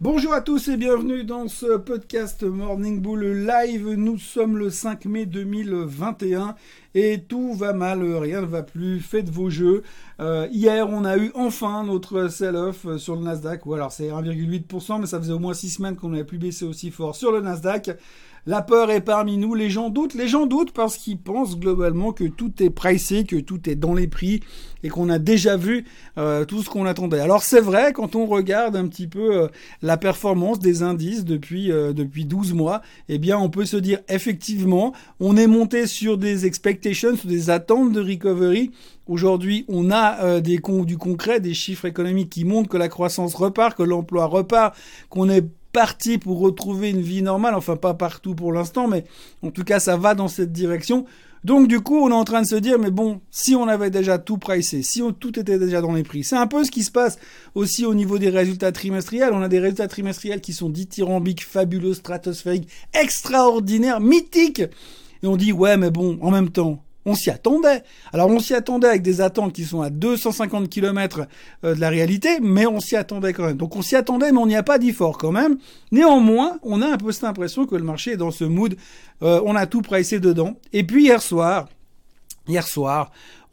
Bonjour à tous et bienvenue dans ce podcast Morning Bull Live. Nous sommes le 5 mai 2021 et tout va mal, rien ne va plus. Faites vos jeux. Euh, hier, on a eu enfin notre sell-off sur le Nasdaq. Ou alors c'est 1,8%, mais ça faisait au moins 6 semaines qu'on n'avait plus baissé aussi fort sur le Nasdaq. La peur est parmi nous, les gens doutent, les gens doutent parce qu'ils pensent globalement que tout est pricé, que tout est dans les prix et qu'on a déjà vu euh, tout ce qu'on attendait. Alors c'est vrai, quand on regarde un petit peu euh, la performance des indices depuis, euh, depuis 12 mois, eh bien on peut se dire effectivement, on est monté sur des expectations, sur des attentes de recovery Aujourd'hui, on a des du concret, des chiffres économiques qui montrent que la croissance repart, que l'emploi repart, qu'on est parti pour retrouver une vie normale, enfin pas partout pour l'instant, mais en tout cas ça va dans cette direction. Donc du coup, on est en train de se dire, mais bon, si on avait déjà tout pricé, si tout était déjà dans les prix, c'est un peu ce qui se passe aussi au niveau des résultats trimestriels. On a des résultats trimestriels qui sont dithyrambiques, fabuleux, stratosphériques, extraordinaires, mythiques. Et on dit, ouais, mais bon, en même temps, on s'y attendait. Alors on s'y attendait avec des attentes qui sont à 250 km euh, de la réalité, mais on s'y attendait quand même. Donc on s'y attendait, mais on n'y a pas dit fort quand même. Néanmoins, on a un peu cette impression que le marché est dans ce mood. Euh, on a tout pricé dedans. Et puis hier soir, hier soir,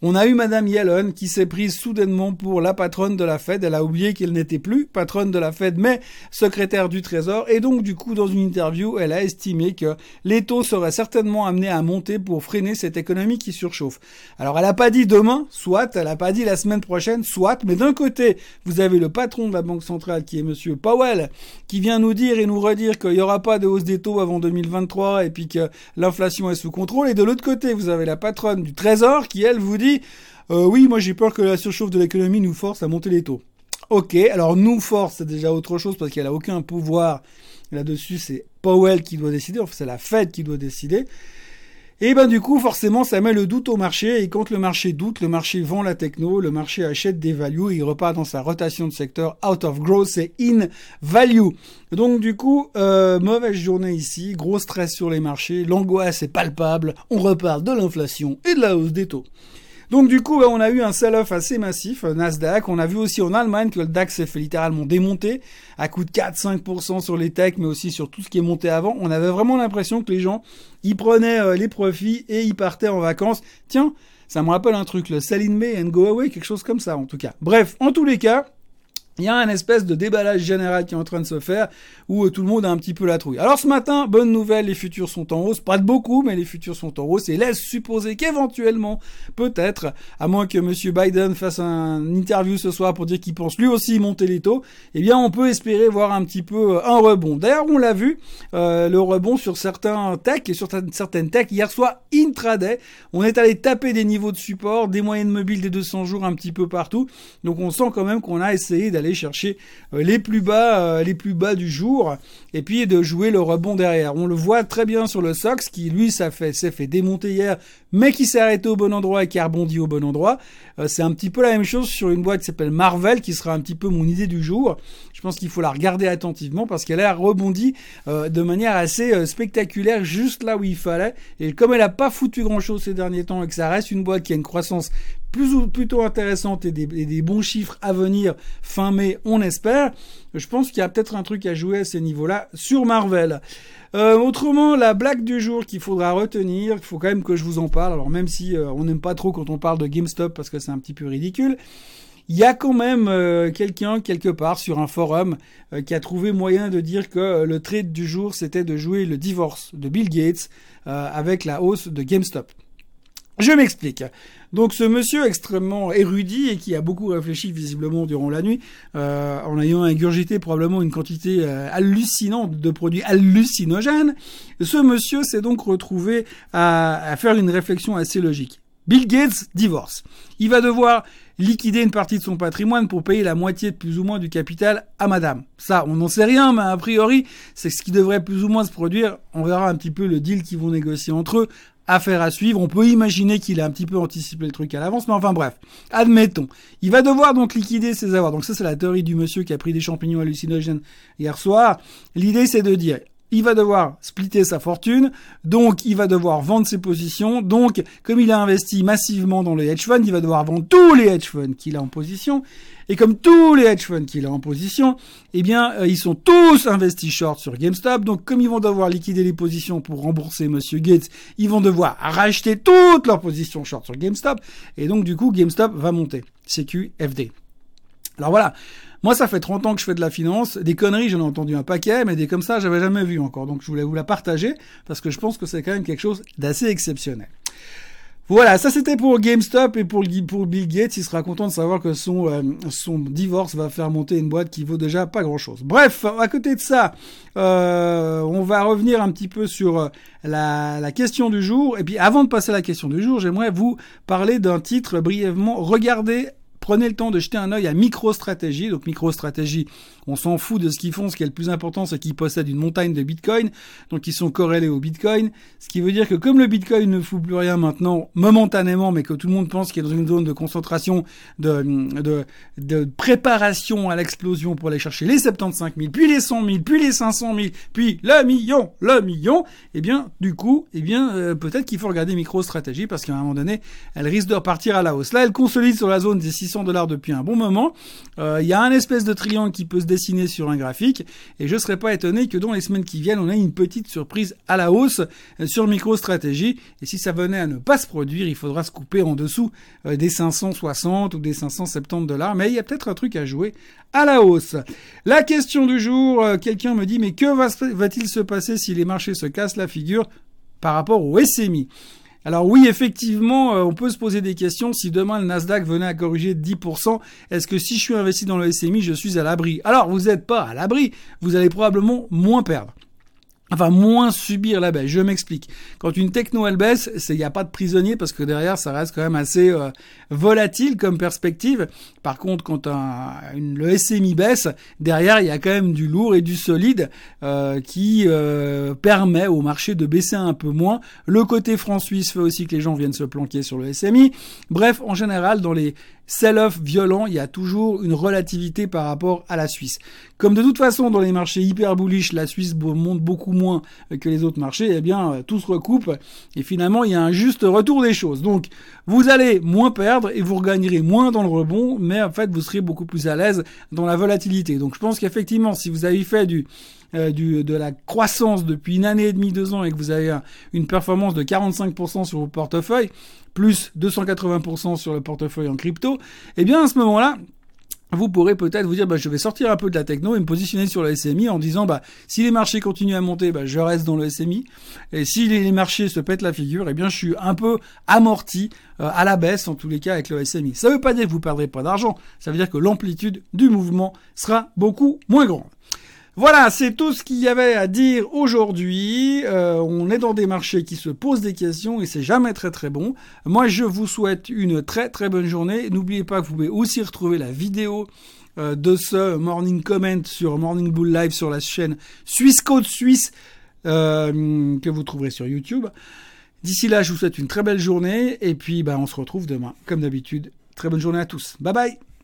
on a eu Madame Yellen qui s'est prise soudainement pour la patronne de la Fed. Elle a oublié qu'elle n'était plus patronne de la Fed, mais secrétaire du Trésor. Et donc, du coup, dans une interview, elle a estimé que les taux seraient certainement amenés à monter pour freiner cette économie qui surchauffe. Alors, elle n'a pas dit demain, soit, elle n'a pas dit la semaine prochaine, soit, mais d'un côté, vous avez le patron de la Banque centrale qui est Monsieur Powell, qui vient nous dire et nous redire qu'il n'y aura pas de hausse des taux avant 2023 et puis que l'inflation est sous contrôle. Et de l'autre côté, vous avez la patronne du Trésor qui, elle, vous dit euh, oui, moi j'ai peur que la surchauffe de l'économie nous force à monter les taux. Ok, alors nous force, c'est déjà autre chose parce qu'elle a aucun pouvoir là-dessus. C'est Powell qui doit décider, enfin c'est la Fed qui doit décider. Et ben du coup, forcément, ça met le doute au marché. Et quand le marché doute, le marché vend la techno, le marché achète des values, il repart dans sa rotation de secteur out of growth et in value. Donc du coup, euh, mauvaise journée ici, gros stress sur les marchés, l'angoisse est palpable, on repart de l'inflation et de la hausse des taux. Donc du coup, on a eu un sell-off assez massif, euh, Nasdaq. On a vu aussi en Allemagne que le DAX s'est fait littéralement démonter à coup de 4-5% sur les techs, mais aussi sur tout ce qui est monté avant. On avait vraiment l'impression que les gens, ils prenaient euh, les profits et ils partaient en vacances. Tiens, ça me rappelle un truc, le sell in May and go away, quelque chose comme ça en tout cas. Bref, en tous les cas, il y a un espèce de déballage général qui est en train de se faire où euh, tout le monde a un petit peu la trouille. Alors ce matin, bonne nouvelle, les futurs sont en hausse, pas de beaucoup, mais les futurs sont en hausse et laisse supposer qu'éventuellement, peut-être, à moins que Monsieur Biden fasse un interview ce soir pour dire qu'il pense lui aussi monter les taux, eh bien on peut espérer voir un petit peu euh, un rebond. D'ailleurs, on l'a vu, euh, le rebond sur certains techs et sur certaines techs hier soir intraday, on est allé taper des niveaux de support, des moyennes mobiles des 200 jours un petit peu partout. Donc on sent quand même qu'on a essayé d'aller chercher euh, les plus bas, euh, les plus bas du jour, et puis de jouer le rebond derrière. On le voit très bien sur le Sox, qui lui s'est fait, fait démonter hier, mais qui s'est arrêté au bon endroit et qui a rebondi au bon endroit. Euh, c'est un petit peu la même chose sur une boîte qui s'appelle Marvel, qui sera un petit peu mon idée du jour. Je pense qu'il faut la regarder attentivement parce qu'elle a rebondi de manière assez spectaculaire juste là où il fallait. Et comme elle n'a pas foutu grand chose ces derniers temps et que ça reste une boîte qui a une croissance plus ou plutôt intéressante et des, bons chiffres à venir fin mai, on espère. Je pense qu'il y a peut-être un truc à jouer à ces niveaux-là sur Marvel. Euh, autrement, la blague du jour qu'il faudra retenir, il faut quand même que je vous en parle. Alors même si euh, on n'aime pas trop quand on parle de GameStop parce que c'est un petit peu ridicule, il y a quand même euh, quelqu'un quelque part sur un forum qui a trouvé moyen de dire que le trade du jour c'était de jouer le divorce de Bill Gates avec la hausse de GameStop. Je m'explique. Donc ce monsieur extrêmement érudit et qui a beaucoup réfléchi visiblement durant la nuit, euh, en ayant ingurgité probablement une quantité euh, hallucinante de produits hallucinogènes, ce monsieur s'est donc retrouvé à, à faire une réflexion assez logique. Bill Gates divorce. Il va devoir liquider une partie de son patrimoine pour payer la moitié de plus ou moins du capital à madame. Ça, on n'en sait rien, mais a priori, c'est ce qui devrait plus ou moins se produire. On verra un petit peu le deal qu'ils vont négocier entre eux affaire à suivre. On peut imaginer qu'il a un petit peu anticipé le truc à l'avance, mais enfin bref, admettons. Il va devoir donc liquider ses avoirs. Donc ça, c'est la théorie du monsieur qui a pris des champignons hallucinogènes hier soir. L'idée, c'est de dire, il va devoir splitter sa fortune, donc il va devoir vendre ses positions, donc comme il a investi massivement dans les hedge funds, il va devoir vendre tous les hedge funds qu'il a en position, et comme tous les hedge funds qu'il a en position, eh bien euh, ils sont tous investis short sur GameStop, donc comme ils vont devoir liquider les positions pour rembourser Monsieur Gates, ils vont devoir racheter toutes leurs positions short sur GameStop, et donc du coup GameStop va monter. CQFD. Alors voilà, moi, ça fait 30 ans que je fais de la finance. Des conneries, j'en ai entendu un paquet, mais des comme ça, j'avais jamais vu encore. Donc, je voulais vous la partager parce que je pense que c'est quand même quelque chose d'assez exceptionnel. Voilà, ça c'était pour GameStop et pour, Bill Gates. Il sera content de savoir que son, euh, son divorce va faire monter une boîte qui vaut déjà pas grand-chose. Bref, à côté de ça, euh, on va revenir un petit peu sur euh, la, la, question du jour. Et puis avant de passer à la question du jour, j'aimerais vous parler d'un titre brièvement. Regardez Prenez le temps de jeter un œil à MicroStrategy. Donc MicroStrategy, on s'en fout de ce qu'ils font. Ce qui est le plus important, c'est qu'ils possèdent une montagne de Bitcoin. Donc ils sont corrélés au Bitcoin. Ce qui veut dire que comme le Bitcoin ne fout plus rien maintenant, momentanément, mais que tout le monde pense qu'il est dans une zone de concentration, de, de, de préparation à l'explosion pour aller chercher les 75 000, puis les 100 000, puis les 500 000, puis le million, le million, eh bien, du coup, eh bien, euh, peut-être qu'il faut regarder MicroStrategy parce qu'à un moment donné, elle risque de repartir à la hausse. Là, elle consolide sur la zone des 600 dollars depuis un bon moment. Euh, il y a un espèce de triangle qui peut se dessiner sur un graphique et je serais pas étonné que dans les semaines qui viennent, on ait une petite surprise à la hausse euh, sur MicroStrategy. Et si ça venait à ne pas se produire, il faudra se couper en dessous euh, des 560 ou des 570 dollars. Mais il y a peut-être un truc à jouer à la hausse. La question du jour, quelqu'un me dit mais que va-t-il se passer si les marchés se cassent la figure par rapport au SMI alors oui, effectivement, euh, on peut se poser des questions. Si demain le Nasdaq venait à corriger de 10%, est-ce que si je suis investi dans le SMI, je suis à l'abri? Alors vous n'êtes pas à l'abri, vous allez probablement moins perdre. Enfin, moins subir la baisse. Je m'explique. Quand une techno elle baisse, il n'y a pas de prisonnier parce que derrière ça reste quand même assez euh, volatile comme perspective. Par contre, quand le SMI baisse, derrière il y a quand même du lourd et du solide euh, qui euh, permet au marché de baisser un peu moins. Le côté franc-suisse fait aussi que les gens viennent se planquer sur le SMI. Bref, en général, dans les sell-off violent, il y a toujours une relativité par rapport à la Suisse. Comme de toute façon dans les marchés hyper bullish, la Suisse monte beaucoup moins que les autres marchés, eh bien euh, tout se recoupe et finalement il y a un juste retour des choses. Donc vous allez moins perdre et vous regagnerez moins dans le rebond, mais en fait vous serez beaucoup plus à l'aise dans la volatilité. Donc je pense qu'effectivement si vous avez fait du euh, de la croissance depuis une année et demie, deux ans, et que vous avez une performance de 45% sur vos portefeuilles, plus 280% sur le portefeuille en crypto, eh bien à ce moment-là, vous pourrez peut-être vous dire bah, je vais sortir un peu de la techno et me positionner sur le SMI en disant bah si les marchés continuent à monter bah, je reste dans le SMI et si les marchés se pètent la figure eh bien je suis un peu amorti euh, à la baisse en tous les cas avec le SMI. Ça veut pas dire que vous perdrez pas d'argent, ça veut dire que l'amplitude du mouvement sera beaucoup moins grande. Voilà, c'est tout ce qu'il y avait à dire aujourd'hui. Euh, on est dans des marchés qui se posent des questions et c'est jamais très très bon. Moi, je vous souhaite une très très bonne journée. N'oubliez pas que vous pouvez aussi retrouver la vidéo euh, de ce Morning Comment sur Morning Bull Live sur la chaîne Suisse Code Suisse euh, que vous trouverez sur YouTube. D'ici là, je vous souhaite une très belle journée et puis bah, on se retrouve demain, comme d'habitude. Très bonne journée à tous. Bye bye